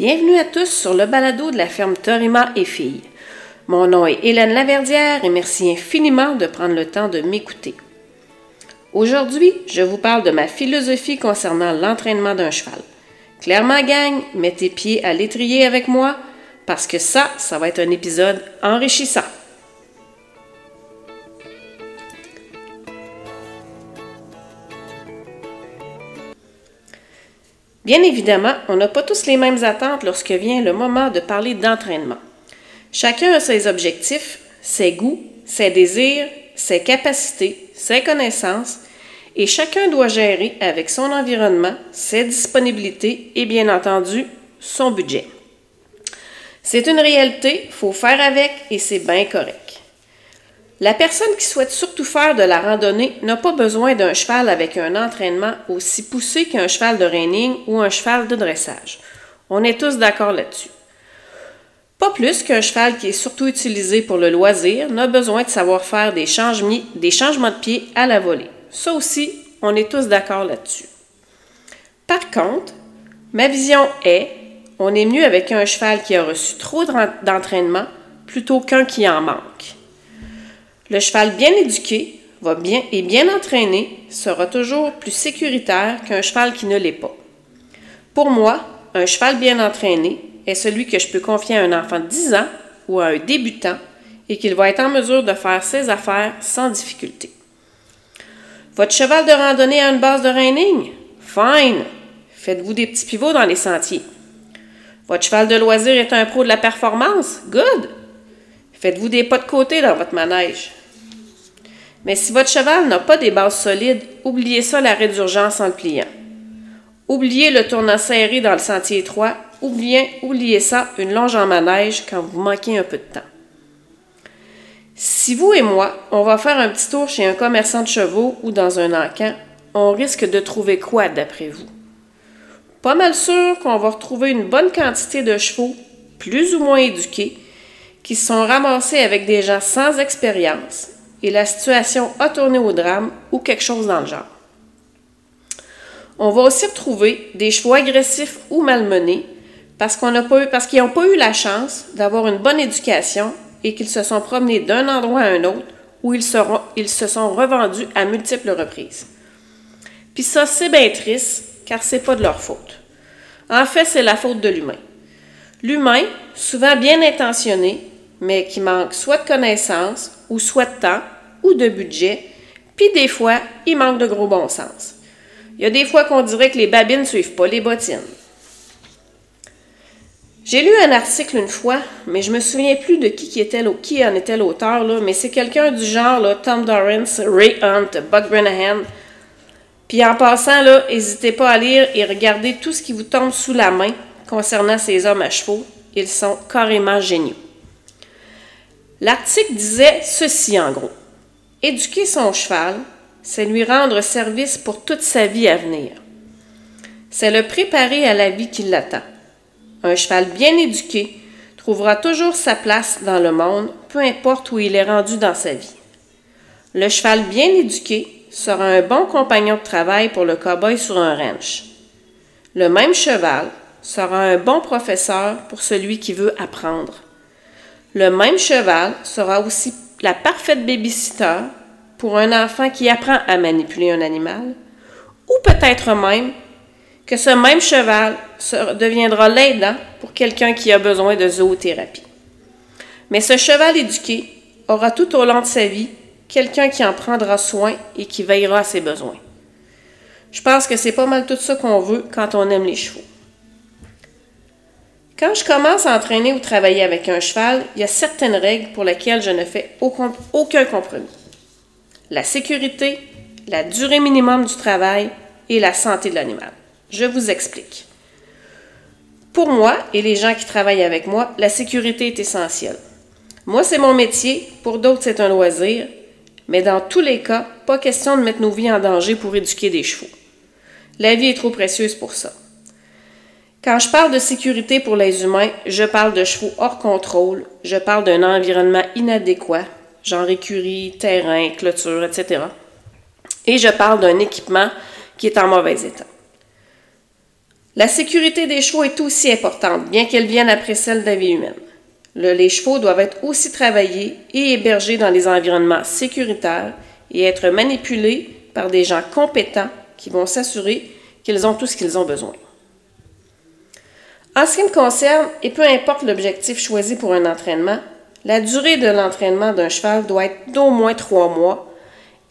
Bienvenue à tous sur le balado de la ferme Torima et Filles. Mon nom est Hélène Laverdière et merci infiniment de prendre le temps de m'écouter. Aujourd'hui, je vous parle de ma philosophie concernant l'entraînement d'un cheval. Clairement, gang, mets tes pieds à l'étrier avec moi parce que ça, ça va être un épisode enrichissant. Bien évidemment, on n'a pas tous les mêmes attentes lorsque vient le moment de parler d'entraînement. Chacun a ses objectifs, ses goûts, ses désirs, ses capacités, ses connaissances, et chacun doit gérer avec son environnement, ses disponibilités et bien entendu son budget. C'est une réalité, faut faire avec et c'est bien correct. La personne qui souhaite surtout faire de la randonnée n'a pas besoin d'un cheval avec un entraînement aussi poussé qu'un cheval de reining ou un cheval de dressage. On est tous d'accord là-dessus. Pas plus qu'un cheval qui est surtout utilisé pour le loisir n'a besoin de savoir faire des des changements de pied à la volée. Ça aussi, on est tous d'accord là-dessus. Par contre, ma vision est, on est mieux avec un cheval qui a reçu trop d'entraînement plutôt qu'un qui en manque. Le cheval bien éduqué va bien et bien entraîné sera toujours plus sécuritaire qu'un cheval qui ne l'est pas. Pour moi, un cheval bien entraîné est celui que je peux confier à un enfant de 10 ans ou à un débutant et qu'il va être en mesure de faire ses affaires sans difficulté. Votre cheval de randonnée a une base de reining? Fine! Faites-vous des petits pivots dans les sentiers. Votre cheval de loisir est un pro de la performance? Good! Faites-vous des pas de côté dans votre manège? Mais si votre cheval n'a pas des bases solides, oubliez ça l'arrêt d'urgence en le pliant. Oubliez le tournant serré dans le sentier étroit. Oubliez, oubliez ça, une longe en manège quand vous manquez un peu de temps. Si vous et moi, on va faire un petit tour chez un commerçant de chevaux ou dans un encan, on risque de trouver quoi d'après vous? Pas mal sûr qu'on va retrouver une bonne quantité de chevaux, plus ou moins éduqués, qui sont ramassés avec des gens sans expérience et la situation a tourné au drame ou quelque chose dans le genre. On va aussi retrouver des chevaux agressifs ou malmenés parce qu'ils n'ont pas eu la chance d'avoir une bonne éducation et qu'ils se sont promenés d'un endroit à un autre où ils se sont revendus à multiples reprises. Puis ça, c'est bien triste, car c'est pas de leur faute. En fait, c'est la faute de l'humain. L'humain, souvent bien intentionné, mais qui manque soit de connaissances ou soit de temps ou de budget, puis des fois, il manque de gros bon sens. Il y a des fois qu'on dirait que les babines ne suivent pas les bottines. J'ai lu un article une fois, mais je me souviens plus de qui, qui, était, qui en était l'auteur, mais c'est quelqu'un du genre Tom Dorrance, Ray Hunt, Buck Brennahan. Puis en passant, n'hésitez pas à lire et regarder tout ce qui vous tombe sous la main concernant ces hommes à chevaux. Ils sont carrément géniaux. L'article disait ceci en gros. Éduquer son cheval, c'est lui rendre service pour toute sa vie à venir. C'est le préparer à la vie qui l'attend. Un cheval bien éduqué trouvera toujours sa place dans le monde, peu importe où il est rendu dans sa vie. Le cheval bien éduqué sera un bon compagnon de travail pour le cow-boy sur un ranch. Le même cheval sera un bon professeur pour celui qui veut apprendre. Le même cheval sera aussi la parfaite babysitter pour un enfant qui apprend à manipuler un animal, ou peut-être même que ce même cheval deviendra l'aidant pour quelqu'un qui a besoin de zoothérapie. Mais ce cheval éduqué aura tout au long de sa vie quelqu'un qui en prendra soin et qui veillera à ses besoins. Je pense que c'est pas mal tout ça qu'on veut quand on aime les chevaux. Quand je commence à entraîner ou travailler avec un cheval, il y a certaines règles pour lesquelles je ne fais aucun compromis. La sécurité, la durée minimum du travail et la santé de l'animal. Je vous explique. Pour moi et les gens qui travaillent avec moi, la sécurité est essentielle. Moi, c'est mon métier, pour d'autres, c'est un loisir, mais dans tous les cas, pas question de mettre nos vies en danger pour éduquer des chevaux. La vie est trop précieuse pour ça. Quand je parle de sécurité pour les humains, je parle de chevaux hors contrôle, je parle d'un environnement inadéquat, genre écurie, terrain, clôture, etc. Et je parle d'un équipement qui est en mauvais état. La sécurité des chevaux est aussi importante, bien qu'elle vienne après celle de la vie humaine. les chevaux doivent être aussi travaillés et hébergés dans des environnements sécuritaires et être manipulés par des gens compétents qui vont s'assurer qu'ils ont tout ce qu'ils ont besoin. En ce qui me concerne, et peu importe l'objectif choisi pour un entraînement, la durée de l'entraînement d'un cheval doit être d'au moins trois mois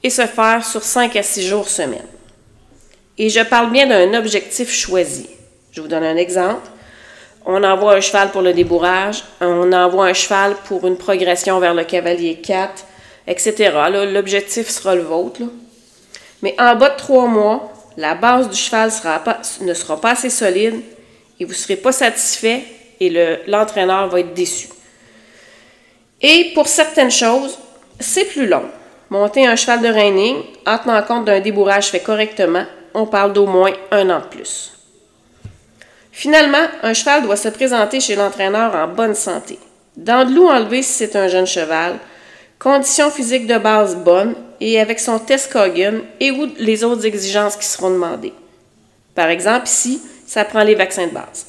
et se faire sur cinq à six jours semaine. Et je parle bien d'un objectif choisi. Je vous donne un exemple. On envoie un cheval pour le débourrage, on envoie un cheval pour une progression vers le cavalier 4, etc. L'objectif sera le vôtre. Mais en bas de trois mois, la base du cheval ne sera pas assez solide et vous ne serez pas satisfait et l'entraîneur va être déçu. Et pour certaines choses, c'est plus long. Monter un cheval de reining en tenant compte d'un débourrage fait correctement, on parle d'au moins un an de plus. Finalement, un cheval doit se présenter chez l'entraîneur en bonne santé. Dents de loup enlevé si c'est un jeune cheval, conditions physiques de base bonnes et avec son test Cogan et ou les autres exigences qui seront demandées. Par exemple, ici, ça prend les vaccins de base.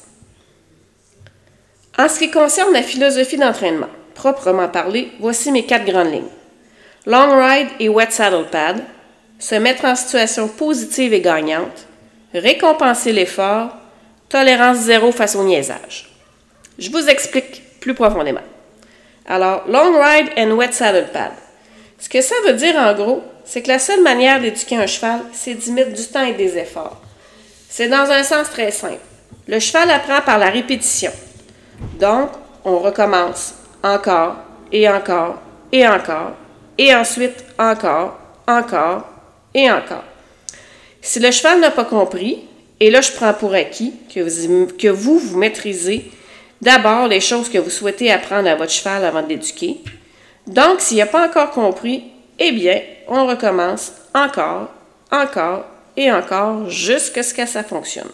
En ce qui concerne la philosophie d'entraînement, proprement parlé, voici mes quatre grandes lignes. Long ride et wet saddle pad, se mettre en situation positive et gagnante, récompenser l'effort, tolérance zéro face au niaisage. Je vous explique plus profondément. Alors, long ride and wet saddle pad. Ce que ça veut dire en gros, c'est que la seule manière d'éduquer un cheval, c'est d'y mettre du temps et des efforts. C'est dans un sens très simple. Le cheval apprend par la répétition. Donc, on recommence encore et encore et encore, et ensuite encore, encore et encore. Si le cheval n'a pas compris, et là je prends pour acquis que vous, vous, vous maîtrisez d'abord les choses que vous souhaitez apprendre à votre cheval avant de l'éduquer. Donc, s'il n'a pas encore compris, eh bien, on recommence encore, encore et encore jusqu'à ce que ça fonctionne.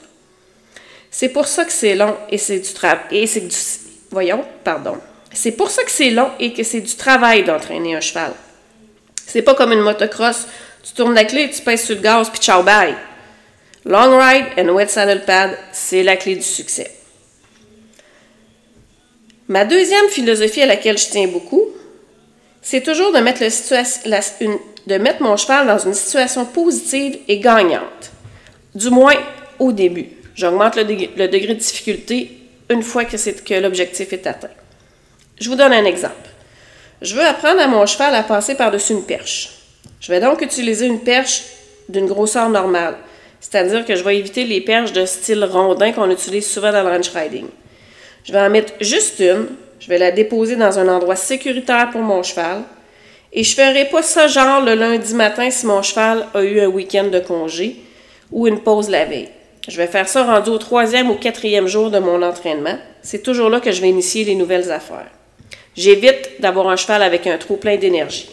C'est pour ça que c'est long et c'est du travail. Voyons, pardon. C'est pour ça que c'est long et que c'est du travail d'entraîner un cheval. C'est pas comme une motocross. Tu tournes la clé, tu pèses sur le gaz, puis ciao, bye. Long ride and wet saddle pad, c'est la clé du succès. Ma deuxième philosophie à laquelle je tiens beaucoup, c'est toujours de mettre, mon cheval dans une situation positive et gagnante. Du moins au début. J'augmente le, le, degré de difficulté une fois que, que l'objectif est atteint. Je vous donne un exemple. Je veux apprendre à mon cheval à passer par-dessus une perche. Je vais donc utiliser une perche d'une grosseur normale, c'est-à-dire que je vais éviter les perches de style rondin qu'on utilise souvent dans le ranch riding. Je vais en mettre juste une, je vais la déposer dans un endroit sécuritaire pour mon cheval, et je ferai pas ça genre le lundi matin si mon cheval a eu un week-end de congé ou une pause la veille. Je vais faire ça rendu au troisième ou quatrième jour de mon entraînement. C'est toujours là que je vais initier les nouvelles affaires. J'évite d'avoir un cheval avec un trop plein d'énergie.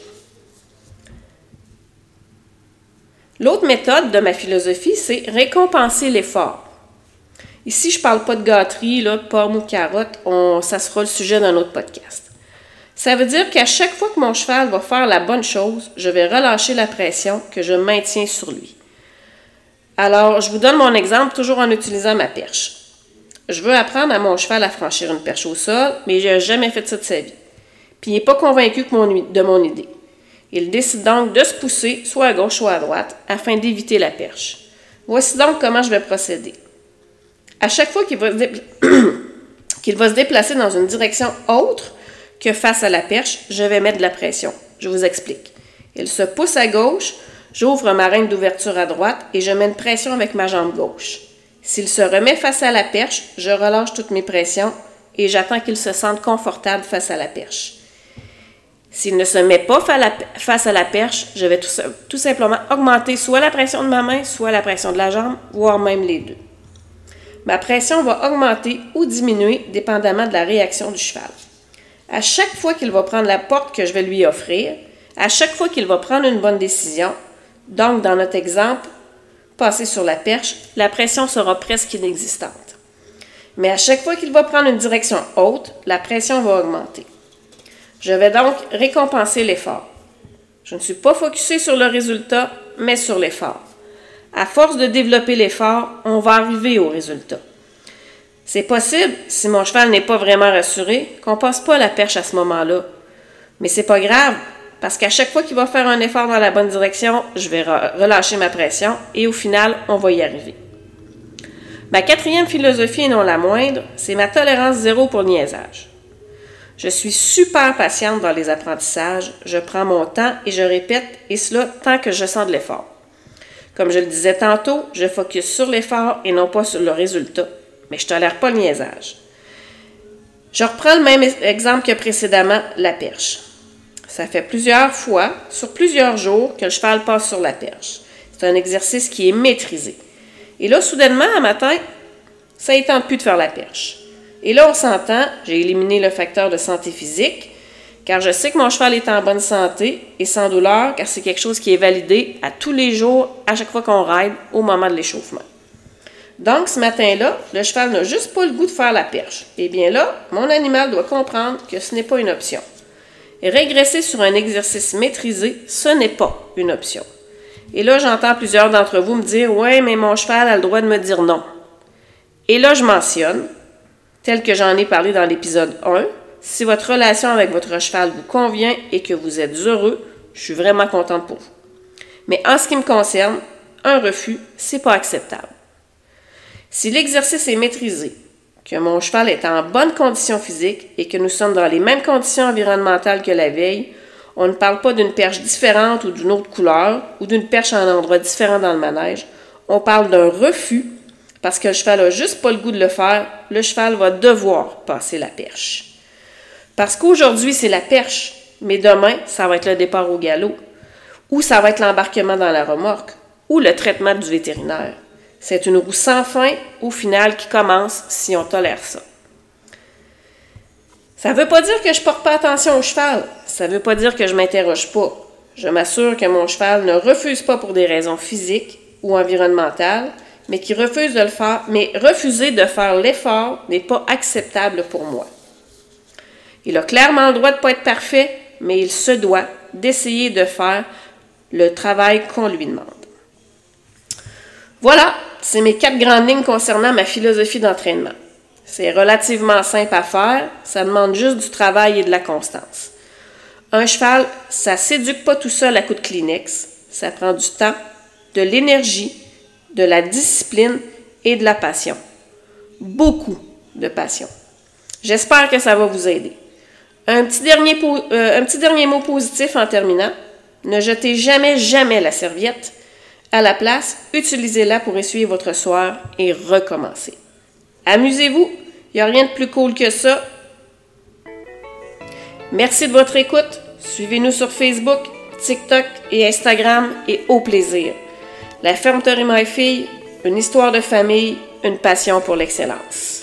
L'autre méthode de ma philosophie, c'est récompenser l'effort. Ici, je ne parle pas de gâterie, là, pomme ou carotte, ça sera le sujet d'un autre podcast. Ça veut dire qu'à chaque fois que mon cheval va faire la bonne chose, je vais relâcher la pression que je maintiens sur lui. Alors, je vous donne mon exemple toujours en utilisant ma perche. Je veux apprendre à mon cheval à franchir une perche au sol, mais il n'a jamais fait ça de sa vie. Puis il n'est pas convaincu de mon idée. Il décide donc de se pousser soit à gauche, soit à droite, afin d'éviter la perche. Voici donc comment je vais procéder. À chaque fois qu'il va, se déplacer dans une direction autre que face à la perche, je vais mettre de la pression. Je vous explique. Il se pousse à gauche, j'ouvre ma reine d'ouverture à droite et je mets une pression avec ma jambe gauche. S'il se remet face à la perche, je relâche toutes mes pressions et j'attends qu'il se sente confortable face à la perche. S'il ne se met pas face à la perche, je vais tout, simplement augmenter soit la pression de ma main, soit la pression de la jambe, voire même les deux. Ma pression va augmenter ou diminuer dépendamment de la réaction du cheval. À chaque fois qu'il va prendre la porte que je vais lui offrir, à chaque fois qu'il va prendre une bonne décision, donc dans notre exemple, passer sur la perche, la pression sera presque inexistante. Mais à chaque fois qu'il va prendre une direction haute, la pression va augmenter. Je vais donc récompenser l'effort. Je ne suis pas focusé sur le résultat, mais sur l'effort. À force de développer l'effort, on va arriver au résultat. C'est possible, si mon cheval n'est pas vraiment rassuré, qu'on passe pas la perche à ce moment-là. Mais c'est pas grave, parce qu'à chaque fois qu'il va faire un effort dans la bonne direction, je vais relâcher ma pression et au final, on va y arriver. Ma quatrième philosophie, et non la moindre, c'est ma tolérance zéro pour le niaisage. Je suis super patiente dans les apprentissages, je prends mon temps et je répète, et cela tant que je sens de l'effort. Comme je le disais tantôt, je focus sur l'effort et non pas sur le résultat, mais je tolère pas le niaisage. Je reprends le même exemple que précédemment, la perche. Ça fait plusieurs fois, sur plusieurs jours, que le cheval passe sur la perche. C'est un exercice qui est maîtrisé. Et là, soudainement, un matin, ça ne tente plus de faire la perche. Et là, on s'entend, j'ai éliminé le facteur de santé physique, car je sais que mon cheval est en bonne santé et sans douleur, car c'est quelque chose qui est validé à tous les jours, à chaque fois qu'on ride, au moment de l'échauffement. Donc, ce matin-là, le cheval n'a juste pas le goût de faire la perche. Eh bien là, mon animal doit comprendre que ce n'est pas une option. Régresser sur un exercice maîtrisé, ce n'est pas une option. Et là, j'entends plusieurs d'entre vous me dire Ouais, mais mon cheval a le droit de me dire non. Et là, je mentionne, tel que j'en ai parlé dans l'épisode 1, si votre relation avec votre cheval vous convient et que vous êtes heureux, je suis vraiment contente pour vous. Mais en ce qui me concerne, un refus, c'est pas acceptable. Si l'exercice est maîtrisé, que mon cheval est en bonne condition physique et que nous sommes dans les mêmes conditions environnementales que la veille, on ne parle pas d'une perche différente ou d'une autre couleur ou d'une perche à un endroit différent dans le manège. On parle d'un refus parce que le cheval n'a juste pas le goût de le faire, le cheval va devoir passer la perche. Parce qu'aujourd'hui, c'est la perche, mais demain, ça va être le départ au galop, ou ça va être l'embarquement dans la remorque, ou le traitement du vétérinaire. C'est une roue sans fin, au final, qui commence si on tolère ça. Ça ne veut pas dire que je ne porte pas attention au cheval. Ça ne veut pas dire que je m'interroge pas. Je m'assure que mon cheval ne refuse pas pour des raisons physiques ou environnementales, mais qui refuse de le faire, mais refuser de faire l'effort n'est pas acceptable pour moi. Il a clairement le droit de ne pas être parfait, mais il se doit d'essayer de faire le travail qu'on lui demande. Voilà, c'est mes quatre grandes lignes concernant ma philosophie d'entraînement. C'est relativement simple à faire, ça demande juste du travail et de la constance. Un cheval, ça s'éduque pas tout seul à coup de Kleenex, ça prend du temps, de l'énergie de la discipline et de la passion. Beaucoup de passion. J'espère que ça va vous aider. Un petit, dernier, euh, un petit dernier mot positif en terminant. Ne jetez jamais, jamais la serviette. À la place, utilisez-la pour essuyer votre soir et recommencer. Amusez-vous, il n'y a rien de plus cool que ça. Merci de votre écoute. Suivez-nous sur Facebook, TikTok et Instagram et au plaisir. La ferme My Fille, une histoire de famille, une passion pour l'excellence.